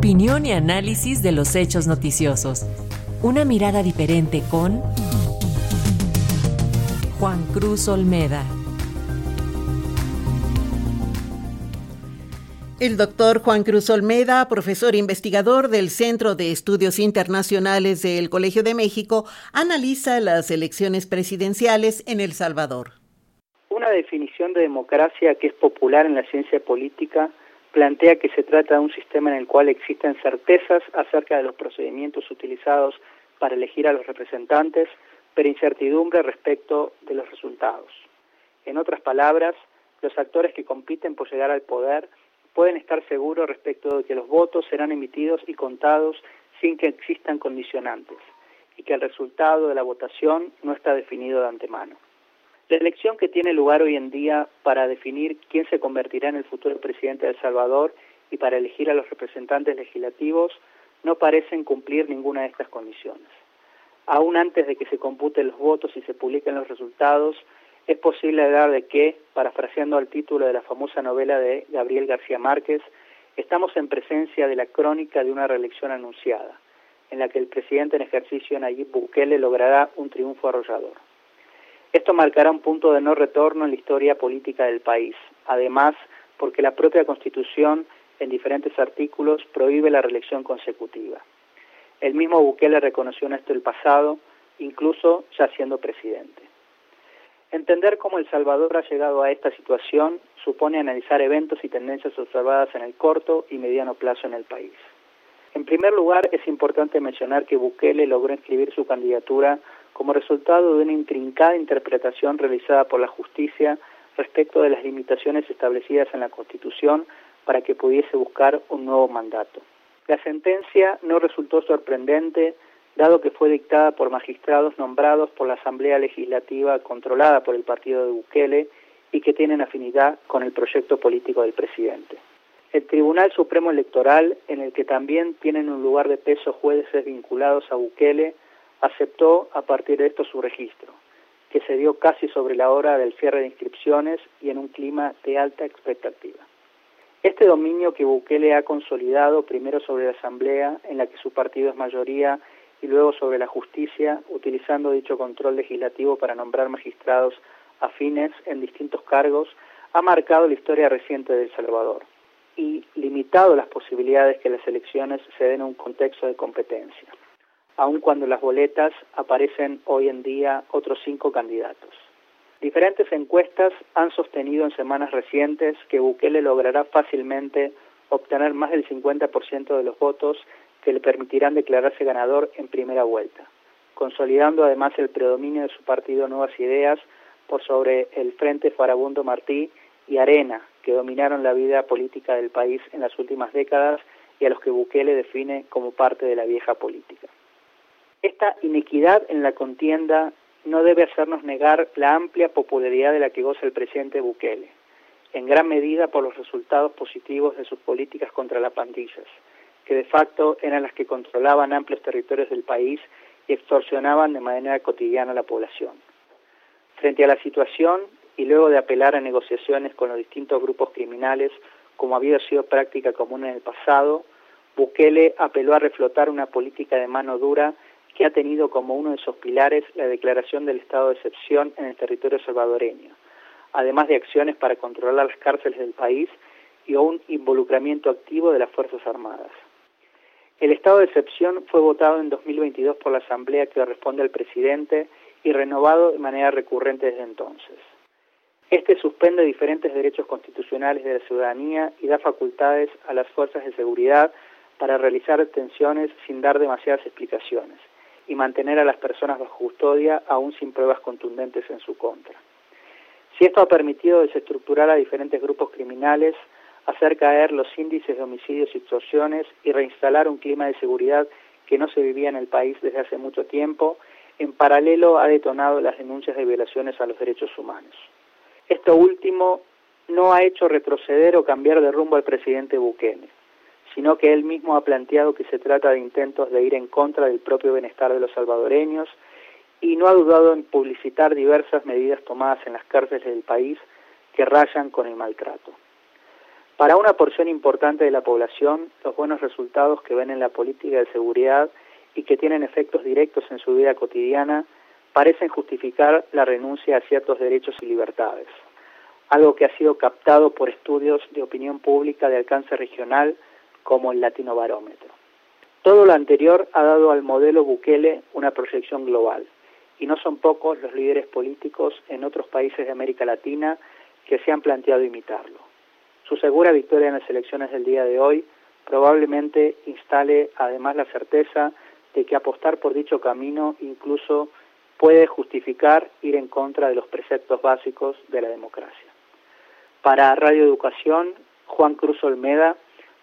Opinión y análisis de los hechos noticiosos. Una mirada diferente con Juan Cruz Olmeda. El doctor Juan Cruz Olmeda, profesor investigador del Centro de Estudios Internacionales del Colegio de México, analiza las elecciones presidenciales en El Salvador. Una definición de democracia que es popular en la ciencia política plantea que se trata de un sistema en el cual existen certezas acerca de los procedimientos utilizados para elegir a los representantes, pero incertidumbre respecto de los resultados. En otras palabras, los actores que compiten por llegar al poder pueden estar seguros respecto de que los votos serán emitidos y contados sin que existan condicionantes y que el resultado de la votación no está definido de antemano. La elección que tiene lugar hoy en día para definir quién se convertirá en el futuro presidente de El Salvador y para elegir a los representantes legislativos no parecen cumplir ninguna de estas condiciones. Aún antes de que se computen los votos y se publiquen los resultados, es posible hablar de que, parafraseando al título de la famosa novela de Gabriel García Márquez, estamos en presencia de la crónica de una reelección anunciada, en la que el presidente en ejercicio Nayib Bukele logrará un triunfo arrollador. Esto marcará un punto de no retorno en la historia política del país, además porque la propia Constitución en diferentes artículos prohíbe la reelección consecutiva. El mismo Bukele reconoció en esto el pasado, incluso ya siendo presidente. Entender cómo El Salvador ha llegado a esta situación supone analizar eventos y tendencias observadas en el corto y mediano plazo en el país. En primer lugar, es importante mencionar que Bukele logró inscribir su candidatura como resultado de una intrincada interpretación realizada por la justicia respecto de las limitaciones establecidas en la Constitución para que pudiese buscar un nuevo mandato. La sentencia no resultó sorprendente dado que fue dictada por magistrados nombrados por la Asamblea Legislativa controlada por el partido de Bukele y que tienen afinidad con el proyecto político del presidente. El Tribunal Supremo Electoral, en el que también tienen un lugar de peso jueces vinculados a Bukele, aceptó a partir de esto su registro, que se dio casi sobre la hora del cierre de inscripciones y en un clima de alta expectativa. Este dominio que Bukele ha consolidado primero sobre la Asamblea, en la que su partido es mayoría, y luego sobre la justicia, utilizando dicho control legislativo para nombrar magistrados afines en distintos cargos, ha marcado la historia reciente de El Salvador y limitado las posibilidades que las elecciones se den en un contexto de competencia, aun cuando en las boletas aparecen hoy en día otros cinco candidatos. Diferentes encuestas han sostenido en semanas recientes que Bukele logrará fácilmente obtener más del 50% de los votos que le permitirán declararse ganador en primera vuelta, consolidando además el predominio de su partido Nuevas Ideas por sobre el Frente Farabundo Martí y Arena, que dominaron la vida política del país en las últimas décadas y a los que Bukele define como parte de la vieja política. Esta inequidad en la contienda no debe hacernos negar la amplia popularidad de la que goza el presidente Bukele, en gran medida por los resultados positivos de sus políticas contra las pandillas, que de facto eran las que controlaban amplios territorios del país y extorsionaban de manera cotidiana a la población. Frente a la situación, y luego de apelar a negociaciones con los distintos grupos criminales, como había sido práctica común en el pasado, Bukele apeló a reflotar una política de mano dura ha tenido como uno de sus pilares la declaración del estado de excepción en el territorio salvadoreño, además de acciones para controlar las cárceles del país y un involucramiento activo de las Fuerzas Armadas. El estado de excepción fue votado en 2022 por la Asamblea que responde al presidente y renovado de manera recurrente desde entonces. Este suspende diferentes derechos constitucionales de la ciudadanía y da facultades a las fuerzas de seguridad para realizar detenciones sin dar demasiadas explicaciones y mantener a las personas bajo custodia aún sin pruebas contundentes en su contra. Si esto ha permitido desestructurar a diferentes grupos criminales, hacer caer los índices de homicidios y extorsiones y reinstalar un clima de seguridad que no se vivía en el país desde hace mucho tiempo, en paralelo ha detonado las denuncias de violaciones a los derechos humanos. Esto último no ha hecho retroceder o cambiar de rumbo al presidente Bukele, sino que él mismo ha planteado que se trata de intentos de ir en contra del propio bienestar de los salvadoreños y no ha dudado en publicitar diversas medidas tomadas en las cárceles del país que rayan con el maltrato. Para una porción importante de la población, los buenos resultados que ven en la política de seguridad y que tienen efectos directos en su vida cotidiana parecen justificar la renuncia a ciertos derechos y libertades, algo que ha sido captado por estudios de opinión pública de alcance regional como el Latino Barómetro. Todo lo anterior ha dado al modelo Bukele una proyección global, y no son pocos los líderes políticos en otros países de América Latina que se han planteado imitarlo. Su segura victoria en las elecciones del día de hoy probablemente instale además la certeza de que apostar por dicho camino incluso puede justificar ir en contra de los preceptos básicos de la democracia. Para Radio Educación, Juan Cruz Olmeda,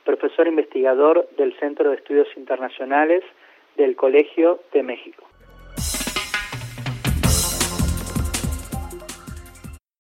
profesor investigador del Centro de Estudios Internacionales del Colegio de México.